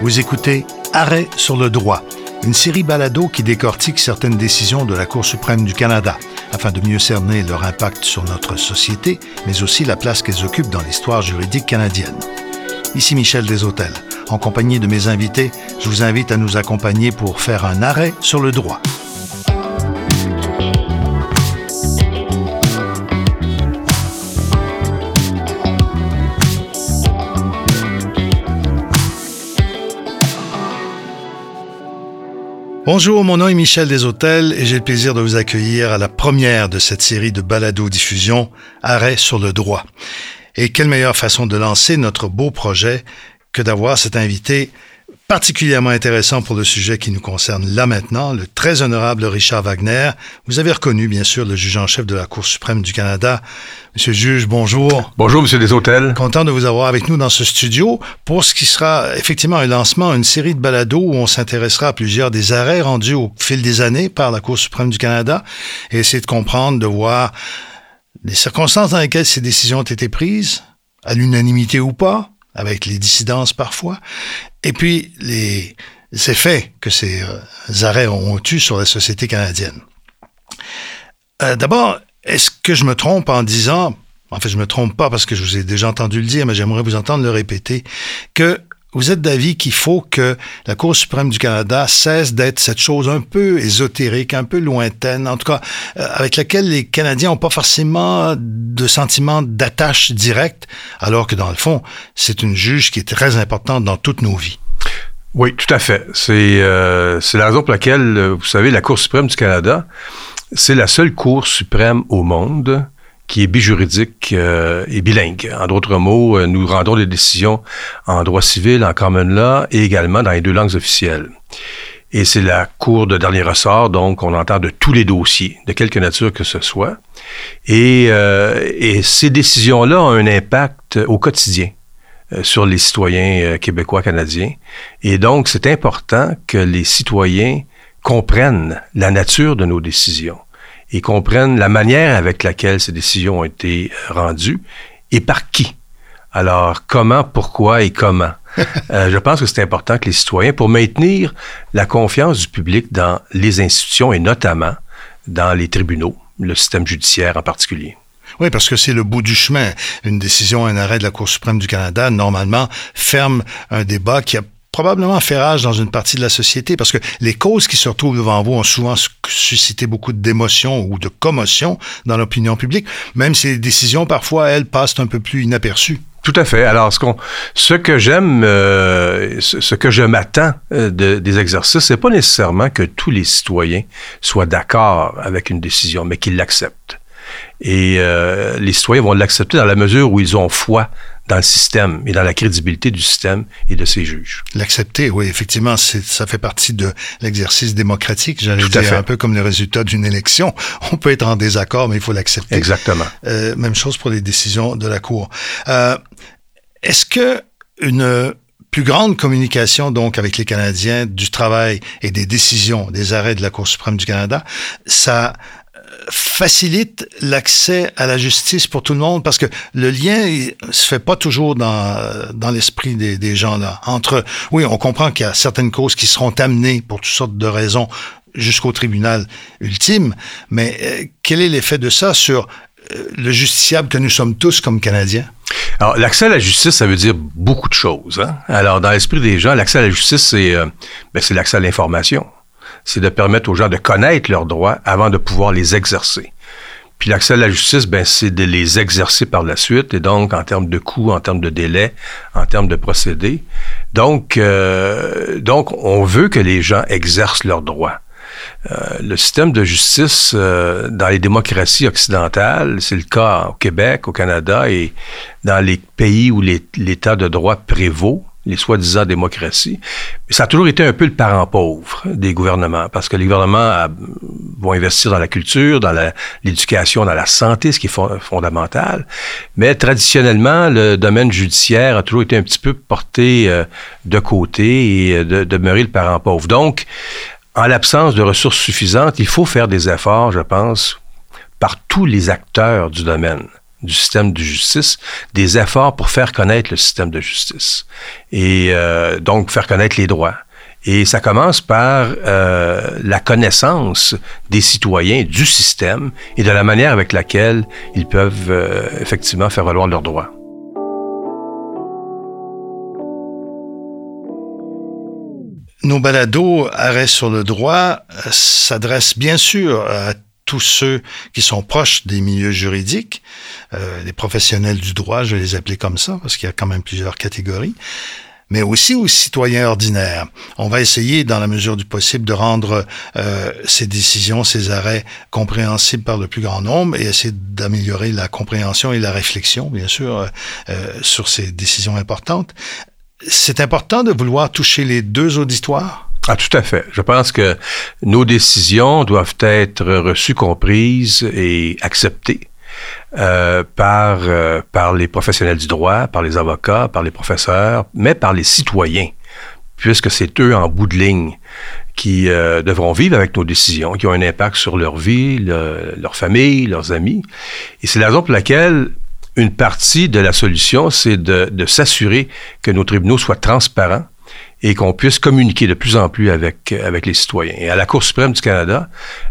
Vous écoutez Arrêt sur le droit, une série balado qui décortique certaines décisions de la Cour suprême du Canada afin de mieux cerner leur impact sur notre société, mais aussi la place qu'elles occupent dans l'histoire juridique canadienne. Ici Michel Deshôtels. En compagnie de mes invités, je vous invite à nous accompagner pour faire un arrêt sur le droit. Bonjour, mon nom est Michel Deshôtels et j'ai le plaisir de vous accueillir à la première de cette série de balado-diffusion Arrêt sur le droit. Et quelle meilleure façon de lancer notre beau projet que d'avoir cet invité particulièrement intéressant pour le sujet qui nous concerne là maintenant, le très honorable Richard Wagner. Vous avez reconnu, bien sûr, le juge en chef de la Cour suprême du Canada. Monsieur le juge, bonjour. Bonjour, monsieur Deshôtels. Content de vous avoir avec nous dans ce studio pour ce qui sera effectivement un lancement, une série de balados où on s'intéressera à plusieurs des arrêts rendus au fil des années par la Cour suprême du Canada et essayer de comprendre, de voir les circonstances dans lesquelles ces décisions ont été prises, à l'unanimité ou pas, avec les dissidences parfois, et puis les effets que ces euh, arrêts ont eu sur la société canadienne. Euh, D'abord, est-ce que je me trompe en disant, en fait je me trompe pas parce que je vous ai déjà entendu le dire, mais j'aimerais vous entendre le répéter, que vous êtes d'avis qu'il faut que la Cour suprême du Canada cesse d'être cette chose un peu ésotérique, un peu lointaine, en tout cas euh, avec laquelle les Canadiens n'ont pas forcément de sentiment d'attache directe, alors que dans le fond, c'est une juge qui est très importante dans toutes nos vies. Oui, tout à fait. C'est euh, la raison pour laquelle, euh, vous savez, la Cour suprême du Canada, c'est la seule Cour suprême au monde qui est bijuridique euh, et bilingue. En d'autres mots, euh, nous rendons des décisions en droit civil, en common law et également dans les deux langues officielles. Et c'est la cour de dernier ressort, donc on entend de tous les dossiers, de quelque nature que ce soit. Et, euh, et ces décisions-là ont un impact au quotidien euh, sur les citoyens euh, québécois, canadiens. Et donc, c'est important que les citoyens comprennent la nature de nos décisions et comprennent la manière avec laquelle ces décisions ont été rendues et par qui. Alors, comment, pourquoi et comment? euh, je pense que c'est important que les citoyens, pour maintenir la confiance du public dans les institutions et notamment dans les tribunaux, le système judiciaire en particulier. Oui, parce que c'est le bout du chemin. Une décision, un arrêt de la Cour suprême du Canada, normalement, ferme un débat qui a probablement fait rage dans une partie de la société parce que les causes qui se retrouvent devant vous ont souvent suscité beaucoup d'émotions ou de commotion dans l'opinion publique, même si les décisions, parfois, elles, passent un peu plus inaperçues. Tout à fait. Alors, ce, qu'on, ce que j'aime, euh, ce, que je m'attends euh, de, des exercices, c'est pas nécessairement que tous les citoyens soient d'accord avec une décision, mais qu'ils l'acceptent. Et euh, les citoyens vont l'accepter dans la mesure où ils ont foi dans le système et dans la crédibilité du système et de ses juges. L'accepter, oui, effectivement, ça fait partie de l'exercice démocratique, j'allais dire, fait. un peu comme le résultat d'une élection. On peut être en désaccord, mais il faut l'accepter. Exactement. Euh, même chose pour les décisions de la Cour. Euh, Est-ce que une plus grande communication donc avec les Canadiens du travail et des décisions, des arrêts de la Cour suprême du Canada, ça facilite l'accès à la justice pour tout le monde parce que le lien il se fait pas toujours dans, dans l'esprit des, gens là. Entre, oui, on comprend qu'il y a certaines causes qui seront amenées pour toutes sortes de raisons jusqu'au tribunal ultime, mais euh, quel est l'effet de ça sur euh, le justiciable que nous sommes tous comme Canadiens? Alors, l'accès à la justice, ça veut dire beaucoup de choses. Hein? Alors, dans l'esprit des gens, l'accès à la justice, c'est euh, ben, l'accès à l'information c'est de permettre aux gens de connaître leurs droits avant de pouvoir les exercer. Puis l'accès à la justice, ben, c'est de les exercer par la suite, et donc en termes de coûts, en termes de délai, en termes de procédés. Donc, euh, donc, on veut que les gens exercent leurs droits. Euh, le système de justice euh, dans les démocraties occidentales, c'est le cas au Québec, au Canada et dans les pays où l'état de droit prévaut, les soi-disant démocraties. Ça a toujours été un peu le parent pauvre des gouvernements, parce que les gouvernements a, vont investir dans la culture, dans l'éducation, dans la santé, ce qui est fondamental. Mais traditionnellement, le domaine judiciaire a toujours été un petit peu porté euh, de côté et de, demeurer le parent pauvre. Donc, en l'absence de ressources suffisantes, il faut faire des efforts, je pense, par tous les acteurs du domaine du système de justice, des efforts pour faire connaître le système de justice et euh, donc faire connaître les droits. Et ça commence par euh, la connaissance des citoyens du système et de la manière avec laquelle ils peuvent euh, effectivement faire valoir leurs droits. Nos balados Arrêt sur le droit s'adressent bien sûr à tous ceux qui sont proches des milieux juridiques, euh, les professionnels du droit, je vais les appeler comme ça, parce qu'il y a quand même plusieurs catégories, mais aussi aux citoyens ordinaires. On va essayer, dans la mesure du possible, de rendre euh, ces décisions, ces arrêts compréhensibles par le plus grand nombre et essayer d'améliorer la compréhension et la réflexion, bien sûr, euh, euh sur ces décisions importantes. C'est important de vouloir toucher les deux auditoires ah, tout à fait. Je pense que nos décisions doivent être reçues, comprises et acceptées euh, par, euh, par les professionnels du droit, par les avocats, par les professeurs, mais par les citoyens, puisque c'est eux en bout de ligne qui euh, devront vivre avec nos décisions, qui ont un impact sur leur vie, leur famille, leurs amis. Et c'est la raison pour laquelle une partie de la solution, c'est de, de s'assurer que nos tribunaux soient transparents, et qu'on puisse communiquer de plus en plus avec, avec les citoyens. Et à la Cour suprême du Canada,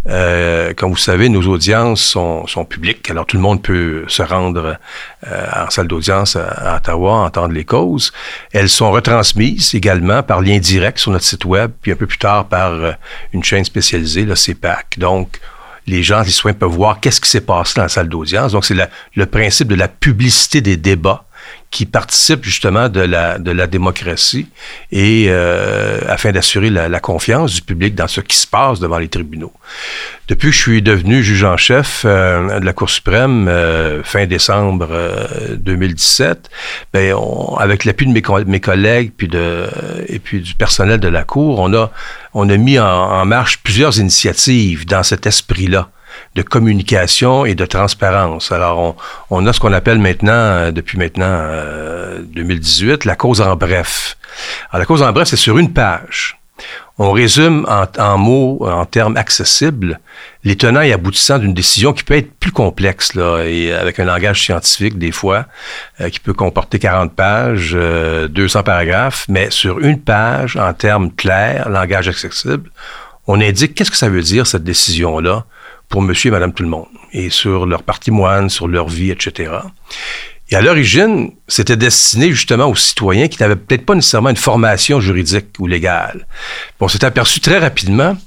euh, comme vous savez, nos audiences sont, sont publiques, alors tout le monde peut se rendre euh, en salle d'audience à, Ottawa, entendre les causes. Elles sont retransmises également par lien direct sur notre site web, puis un peu plus tard par euh, une chaîne spécialisée, le CEPAC. Donc, les gens, les citoyens peuvent voir qu'est-ce qui s'est passé dans la salle d'audience. Donc, c'est le principe de la publicité des débats qui participent justement de la, de la démocratie et euh, afin d'assurer la, la, confiance du public dans ce qui se passe devant les tribunaux. Depuis que je suis devenu juge en chef euh, de la Cour suprême euh, fin décembre 2017, ben on, avec l'appui de mes, mes, collègues puis de et puis du personnel de la Cour, on a on a mis en, en marche plusieurs initiatives dans cet esprit-là de communication et de transparence. Alors, on, a ce qu'on appelle maintenant, euh, depuis maintenant euh, 2018, la cause en bref. Alors, la cause en bref, c'est sur une page. On résume en, mots, en termes accessibles, les tenants et aboutissants d'une décision qui peut être plus complexe, avec un langage scientifique des fois, euh, qui peut comporter 40 pages, 200 euh, paragraphes, mais sur une page, en termes clairs, langage accessible, on indique qu'est-ce que ça veut dire, cette décision-là, pour monsieur et madame tout le monde, et sur leur patrimoine, sur leur vie, etc. Et à l'origine, c'était destiné justement aux citoyens qui n'avaient peut-être pas nécessairement une formation juridique ou légale. on s'est aperçu très rapidement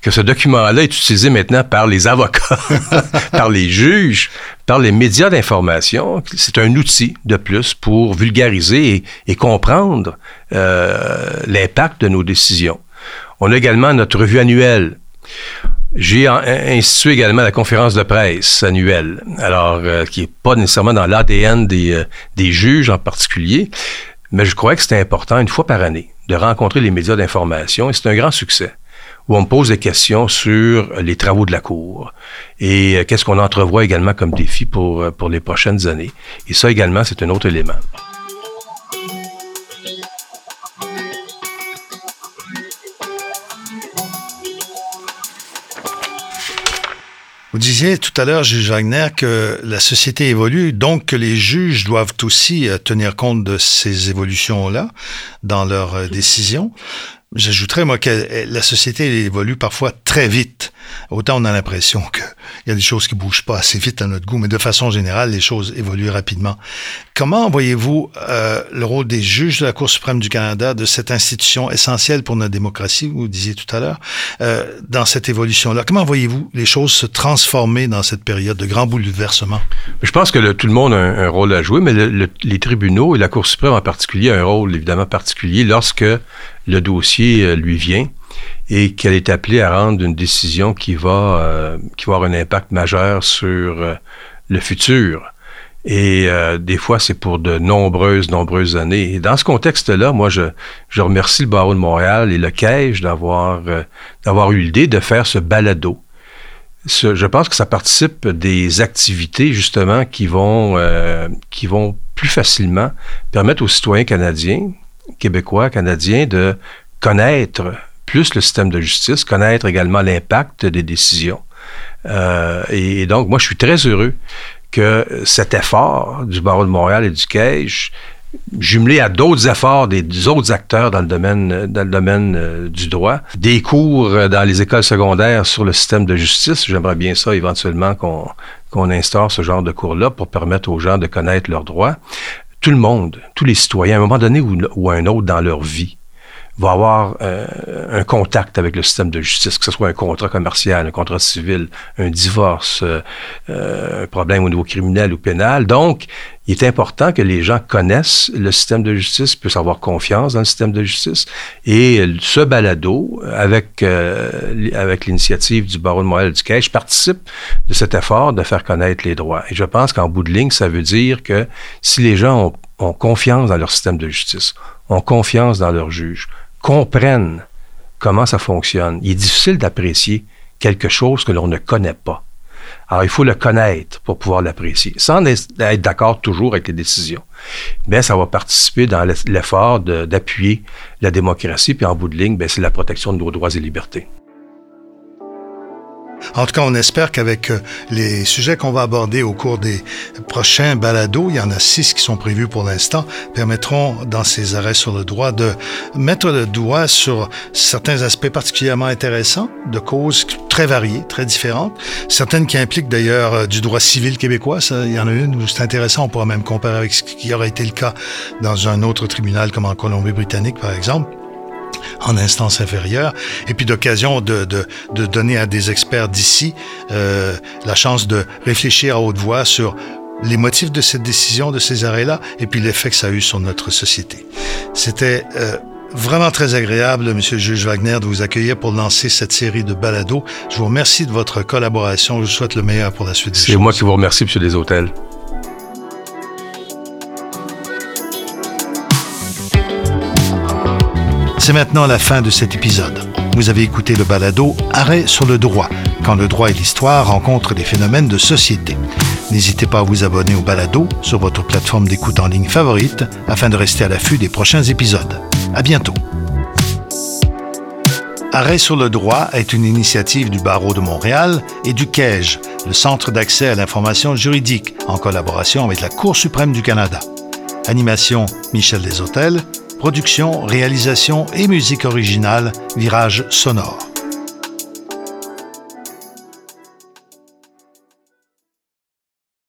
que ce document-là est utilisé maintenant par les avocats, par les juges, par les médias d'information. C'est un outil de plus pour vulgariser et, comprendre euh, l'impact de nos décisions. On a également notre revue annuelle. J'ai institué également la conférence de presse annuelle, alors euh, qui est pas nécessairement dans l'ADN des, euh, des juges en particulier, mais je crois que c'est important une fois par année de rencontrer les médias d'information et c'est un grand succès où on me pose des questions sur les travaux de la Cour et euh, qu'est-ce qu'on entrevoit également comme défi pour, pour les prochaines années. Et ça également, c'est un autre élément. Vous disiez tout à l'heure, juge Wagner, que la société évolue, donc que les juges doivent aussi euh, tenir compte de ces évolutions-là dans leurs euh, décisions. J'ajouterais, moi, que la société évolue parfois très vite. Autant on a l'impression qu'il y a des choses qui bougent pas assez vite à notre goût, mais de façon générale, les choses évoluent rapidement. Comment voyez-vous euh, le rôle des juges de la Cour suprême du Canada, de cette institution essentielle pour notre démocratie, vous disiez tout à l'heure, euh, dans cette évolution-là? Comment voyez-vous les choses se transformer dans cette période de grand bouleversement? Je pense que tout le monde a un, rôle à jouer, mais le, les tribunaux et la Cour suprême en particulier ont un rôle évidemment particulier lorsque le dossier euh, lui vient et qu'elle est appelée à rendre une décision qui va, euh, qui va avoir un impact majeur sur euh, le futur. Et des fois, c'est pour de nombreuses, nombreuses années. Et dans ce contexte-là, moi, je, je remercie le barreau de Montréal et le Caige d'avoir d'avoir eu l'idée de faire ce balado. je pense que ça participe des activités, justement, qui vont, qui vont plus facilement permettre aux citoyens canadiens, québécois, canadiens, de connaître plus le système de justice, connaître également l'impact des décisions. Euh, et, donc, moi, je suis très heureux que cet effort du barreau de Montréal et du Cage jumelé à d'autres efforts des autres acteurs dans le domaine, dans le domaine euh, du droit. Des cours dans les écoles secondaires sur le système de justice. J'aimerais bien ça éventuellement qu'on qu'on instaure ce genre de cours-là pour permettre aux gens de connaître leurs droits. Tout le monde, tous les citoyens, à un moment donné ou, ou un autre dans leur vie, va avoir euh, un contact avec le système de justice, que ce soit un contrat commercial, un contrat civil, un divorce, euh, euh, un problème au niveau criminel ou pénal. Donc, il est important que les gens connaissent le système de justice, puissent avoir confiance dans le système de justice. Et ce balado, avec, avec l'initiative du barreau de Montréal du Cache, participe de cet effort de faire connaître les droits. Et je pense qu'en bout de ligne, ça veut dire que si les gens ont, ont confiance dans leur système de justice, ont confiance dans leurs juges, comprennent comment ça fonctionne. Il est difficile d'apprécier quelque chose que l'on ne connaît pas. Alors, il faut le connaître pour pouvoir l'apprécier, sans être d'accord toujours avec les décisions. Mais ça va participer dans l'effort d'appuyer la démocratie, puis en bout de ligne, ben, c'est la protection de nos droits et libertés. En tout cas, on espère qu'avec euh, les sujets qu'on va aborder au cours des prochains balados, il y en a six qui sont prévus pour l'instant, permettront dans ces arrêts sur le droit de mettre le doigt sur certains aspects particulièrement intéressants de causes très variées, très différentes, certaines qui impliquent d'ailleurs euh, du droit civil québécois. Il y en a une où c'est intéressant, on pourra même comparer avec ce qui aurait été le cas dans un autre tribunal comme en Colombie-Britannique, par exemple en instance inférieure, et puis d'occasion de, de, de, donner à des experts d'ici euh, la chance de réfléchir à haute voix sur les motifs de cette décision, de ces arrêts-là, et puis l'effet que ça a eu sur notre société. C'était euh, vraiment très agréable, Monsieur le juge Wagner, de vous accueillir pour lancer cette série de balados. Je vous remercie de votre collaboration. Je vous souhaite le meilleur pour la suite des choses. C'est moi qui vous remercie, Monsieur Deshôtels. C'est maintenant la fin de cet épisode. Vous avez écouté le balado Arrêt sur le droit, quand le droit et l'histoire rencontrent des phénomènes de société. N'hésitez pas à vous abonner au balado sur votre plateforme d'écoute en ligne favorite afin de rester à l'affût des prochains épisodes. À bientôt. Arrêt sur le droit est une initiative du Barreau de Montréal et du CAEJ, le Centre d'accès à l'information juridique, en collaboration avec la Cour suprême du Canada. Animation Michel Deshôtels, Production, réalisation et musique originale, Virage sonore.